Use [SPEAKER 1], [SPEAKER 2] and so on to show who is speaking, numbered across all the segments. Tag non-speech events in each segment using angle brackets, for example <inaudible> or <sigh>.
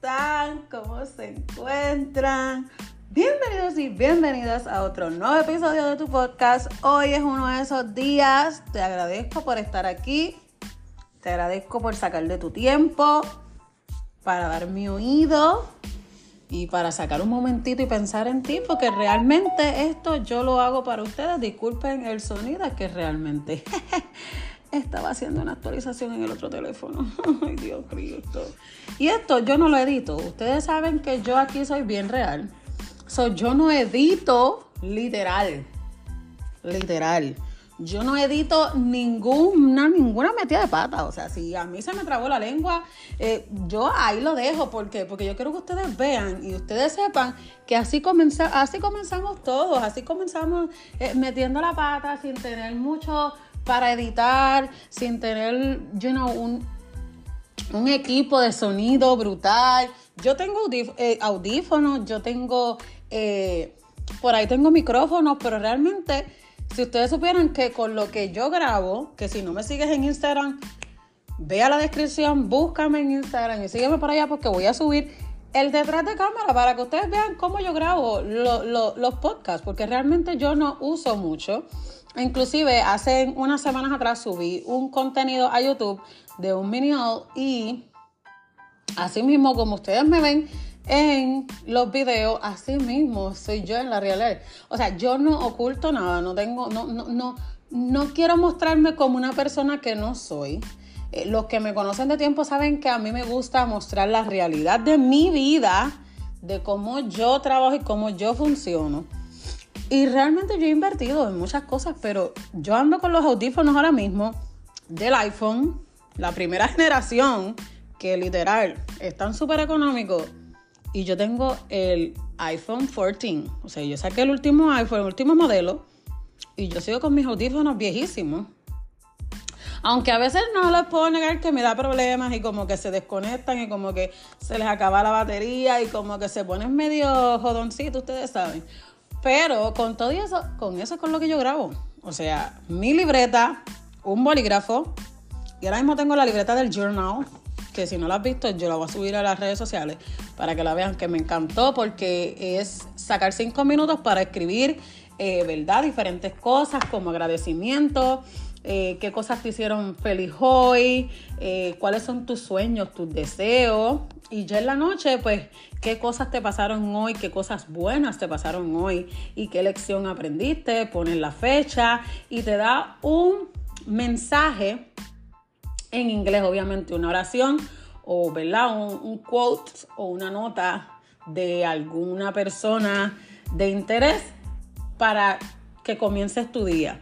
[SPEAKER 1] están? ¿Cómo se encuentran? Bienvenidos y bienvenidas a otro nuevo episodio de tu podcast. Hoy es uno de esos días. Te agradezco por estar aquí. Te agradezco por sacar de tu tiempo para dar mi oído y para sacar un momentito y pensar en ti, porque realmente esto yo lo hago para ustedes. Disculpen el sonido, que realmente <laughs> estaba haciendo una actualización en el otro teléfono. <laughs> Ay, Dios Cristo. Y esto yo no lo edito. Ustedes saben que yo aquí soy bien real. So, yo no edito literal. Literal. Yo no edito ninguna, ninguna metida de pata. O sea, si a mí se me trabó la lengua, eh, yo ahí lo dejo. ¿Por qué? Porque yo quiero que ustedes vean y ustedes sepan que así, así comenzamos todos. Así comenzamos eh, metiendo la pata sin tener mucho para editar, sin tener, un, un equipo de sonido brutal. Yo tengo eh, audífonos, yo tengo, por ahí tengo micrófonos, pero realmente si ustedes supieran que con lo que yo grabo, que si no me sigues en Instagram, vea la descripción, búscame en Instagram y sígueme por allá porque voy a subir el detrás de cámara para que ustedes vean cómo yo grabo los podcasts, porque realmente yo no uso mucho. Inclusive hace unas semanas atrás subí un contenido a YouTube de un mini haul y así mismo como ustedes me ven, en los videos, así mismo soy yo en la realidad. O sea, yo no oculto nada, no tengo, no, no, no, no quiero mostrarme como una persona que no soy. Eh, los que me conocen de tiempo saben que a mí me gusta mostrar la realidad de mi vida, de cómo yo trabajo y cómo yo funciono. Y realmente yo he invertido en muchas cosas, pero yo ando con los audífonos ahora mismo del iPhone, la primera <laughs> generación, que literal están súper económicos y yo tengo el iPhone 14. O sea, yo saqué el último iPhone, el último modelo, y yo sigo con mis audífonos viejísimos. Aunque a veces no les puedo negar que me da problemas y como que se desconectan y como que se les acaba la batería y como que se ponen medio jodoncitos, ustedes saben. Pero con todo eso, con eso es con lo que yo grabo. O sea, mi libreta, un bolígrafo, y ahora mismo tengo la libreta del journal, que si no la has visto, yo la voy a subir a las redes sociales para que la vean, que me encantó porque es sacar cinco minutos para escribir, eh, ¿verdad? Diferentes cosas como agradecimiento, eh, qué cosas te hicieron feliz hoy, eh, cuáles son tus sueños, tus deseos. Y ya en la noche, pues, qué cosas te pasaron hoy, qué cosas buenas te pasaron hoy y qué lección aprendiste, pones la fecha y te da un mensaje en inglés, obviamente, una oración o, ¿verdad? Un, quote o una nota de alguna persona de interés para que comiences tu día.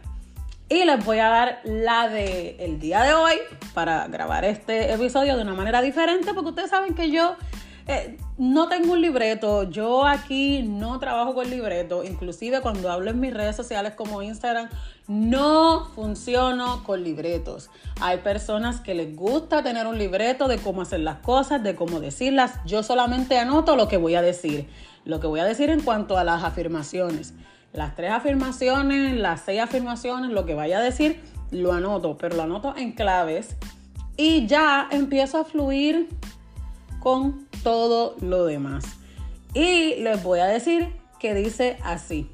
[SPEAKER 1] Y les voy a dar la de el día de hoy para grabar este episodio de una manera diferente, porque ustedes saben que yo eh, no tengo un libreto, yo aquí no trabajo con libreto, inclusive cuando hablo en mis redes sociales como Instagram, no funciono con libretos. Hay personas que les gusta tener un libreto de cómo hacer las cosas, de cómo decirlas. Yo solamente anoto lo que voy a decir, lo que voy a decir en cuanto a las afirmaciones. Las tres afirmaciones, las seis afirmaciones, lo que vaya a decir, lo anoto, pero lo anoto en claves y ya empiezo a fluir con todo lo demás. Y les voy a decir que dice así.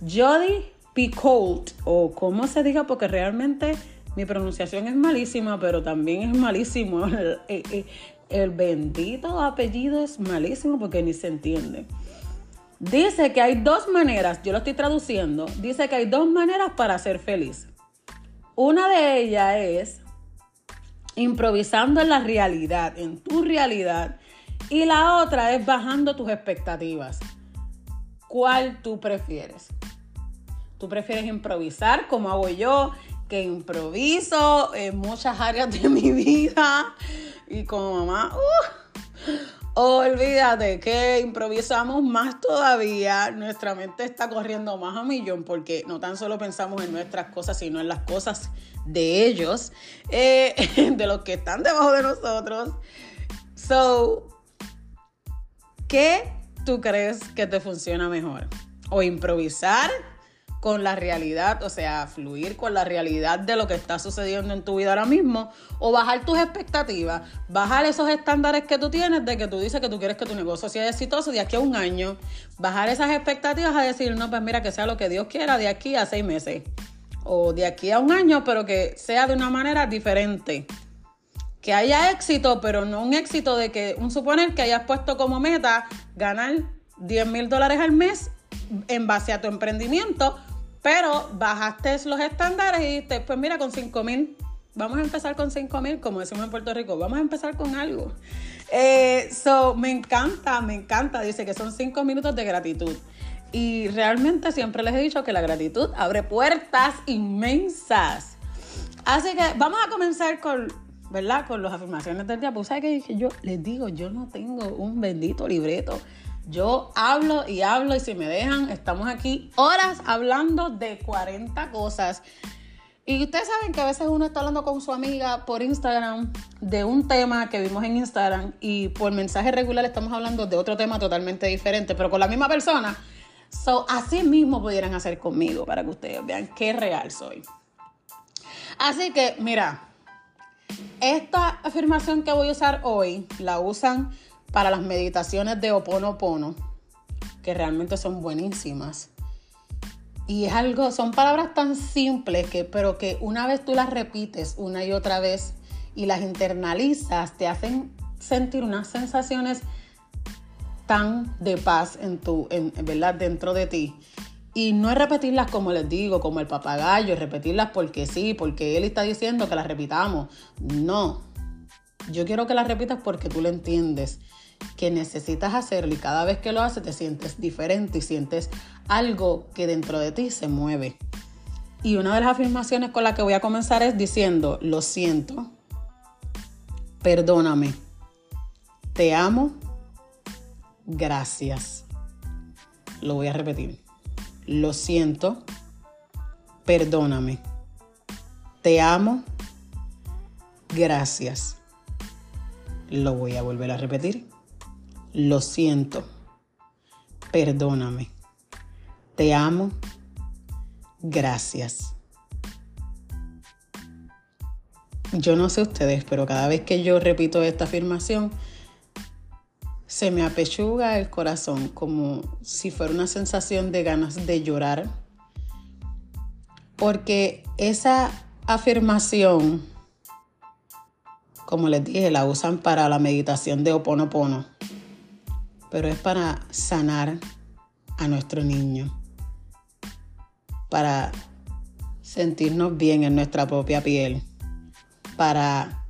[SPEAKER 1] Jody Picoult, o como se diga, porque realmente mi pronunciación es malísima, pero también es malísimo. <laughs> El, bendito apellido es malísimo porque ni se entiende. Dice que hay dos maneras, yo lo estoy traduciendo, dice que hay dos maneras para ser feliz. Una de ellas es improvisando en la realidad, en tu realidad, y la otra es bajando tus expectativas. ¿Cuál tú prefieres? ¿Tú prefieres improvisar como hago yo? Que improviso en muchas áreas de mi <laughs> vida. Y como mamá, uh, olvídate que improvisamos más todavía. Nuestra mente está corriendo más a millón porque no tan solo pensamos en nuestras cosas, sino en las cosas de ellos, eh, <laughs> de los que están debajo de nosotros. So, ¿Qué tú crees que te funciona mejor? ¿O improvisar con la realidad, o sea, fluir con la realidad de lo que está sucediendo en tu vida ahora mismo, o bajar tus expectativas, bajar esos estándares que tú tienes de que tú dices que tú quieres que tu negocio sea exitoso de aquí a un año, bajar esas expectativas a decir, no, pues mira, que sea lo que Dios quiera de aquí a seis meses, o de aquí a un año, pero que sea de una manera diferente. Que haya éxito, pero no un éxito de que, un suponer que hayas puesto como meta ganar 10 mil dólares al mes en base a tu emprendimiento, pero bajaste los estándares y dijiste, pues mira, con 5 mil, vamos a empezar con 5 mil, como decimos en Puerto Rico, vamos a empezar con algo. Eh, so, me encanta, me encanta, dice que son 5 minutos de gratitud. Y realmente siempre les he dicho que la gratitud abre puertas inmensas. Así que vamos a comenzar con, ¿verdad? Con las afirmaciones del día. Pues sabes que yo les digo, yo no tengo un bendito libreto yo hablo y hablo y si me dejan, estamos aquí horas hablando de 40 cosas. Y ustedes saben que a veces uno está hablando con su amiga por Instagram de un tema que vimos en Instagram y por mensaje regular estamos hablando de otro tema totalmente diferente, pero con la misma persona. So, así mismo pudieran hacer conmigo para que ustedes vean qué real soy. Así que, mira, esta afirmación que voy a usar hoy la usan para las meditaciones de Oponopono, que realmente son buenísimas. Y es algo, son palabras tan simples que, pero que una vez tú las repites una y otra vez y las internalizas, te hacen sentir unas sensaciones tan de paz en tu, en, ¿verdad? dentro de ti. Y no es repetirlas como les digo, como el papagayo, repetirlas porque sí, porque él está diciendo que las repitamos. No. Yo quiero que las repitas porque tú lo entiendes que necesitas hacerlo y cada vez que lo haces te sientes diferente y sientes algo que dentro de ti se mueve. Y una de las afirmaciones con la que voy a comenzar es diciendo, lo siento, perdóname, te amo, gracias. Lo voy a repetir. Lo siento, perdóname, te amo, gracias. Lo voy a volver a repetir lo siento, perdóname, te amo, gracias. Yo no sé ustedes, pero cada vez que yo repito esta afirmación, se me apechuga el corazón como si fuera una sensación de ganas de llorar. Porque esa afirmación, como les dije, la usan para la meditación de Oponopono pero es para sanar a nuestro niño, para sentirnos bien en nuestra propia piel, para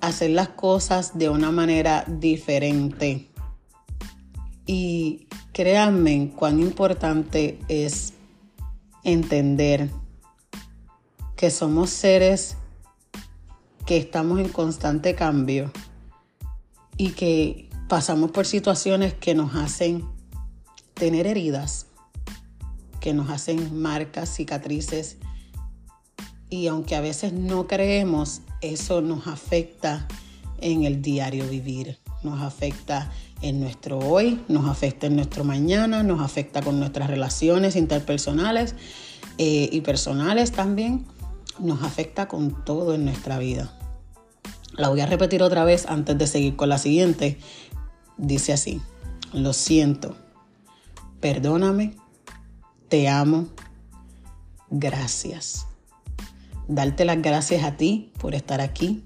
[SPEAKER 1] hacer las cosas de una manera diferente. Y créanme cuán importante es entender que somos seres que estamos en constante cambio y que pasamos por situaciones que nos hacen tener heridas, que nos hacen marcas, cicatrices. Y aunque a veces no creemos, eso nos afecta en el diario vivir, nos afecta en nuestro hoy, nos afecta en nuestro mañana, nos afecta con nuestras relaciones interpersonales eh, y personales también, nos afecta con todo en nuestra vida. La voy a repetir otra vez antes de seguir con la siguiente, Dice así, lo siento, perdóname, te amo, gracias. Darte las gracias a ti por estar aquí,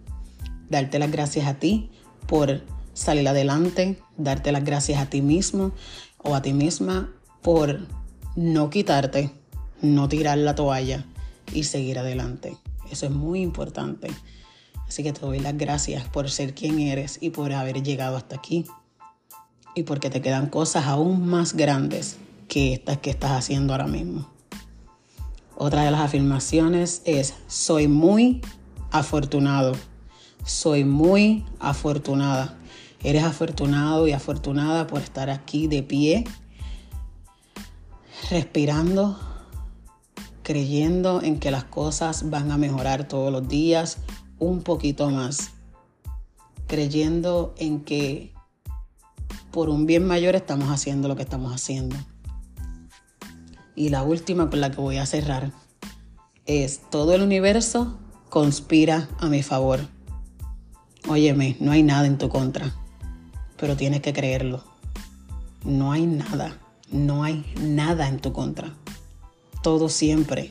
[SPEAKER 1] darte las gracias a ti por salir adelante, darte las gracias a ti mismo o a ti misma por no quitarte, no tirar la toalla y seguir adelante. Eso es muy importante. Así que te doy las gracias por ser quien eres y por haber llegado hasta aquí y porque te quedan cosas aún más grandes que estas que estás haciendo ahora mismo. Otra de las afirmaciones es, soy muy afortunado, soy muy afortunada. Eres afortunado y afortunada por estar aquí de pie, respirando, creyendo en que las cosas van a mejorar todos los días un poquito más, creyendo en que por un bien mayor estamos haciendo lo que estamos haciendo. Y la última con la que voy a cerrar es todo el universo conspira a mi favor. Óyeme, no hay nada en tu contra, pero tienes que creerlo. No hay nada, no hay nada en tu contra. Todo siempre,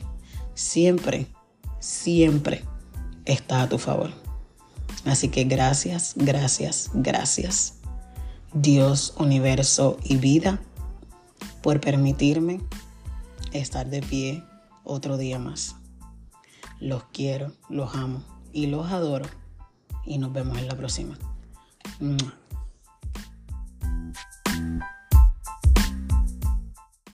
[SPEAKER 1] siempre, siempre está a tu favor. Así que gracias, gracias, gracias. Dios, universo y vida por permitirme estar de pie otro día más. Los quiero, los amo y los adoro. Y nos vemos en la próxima.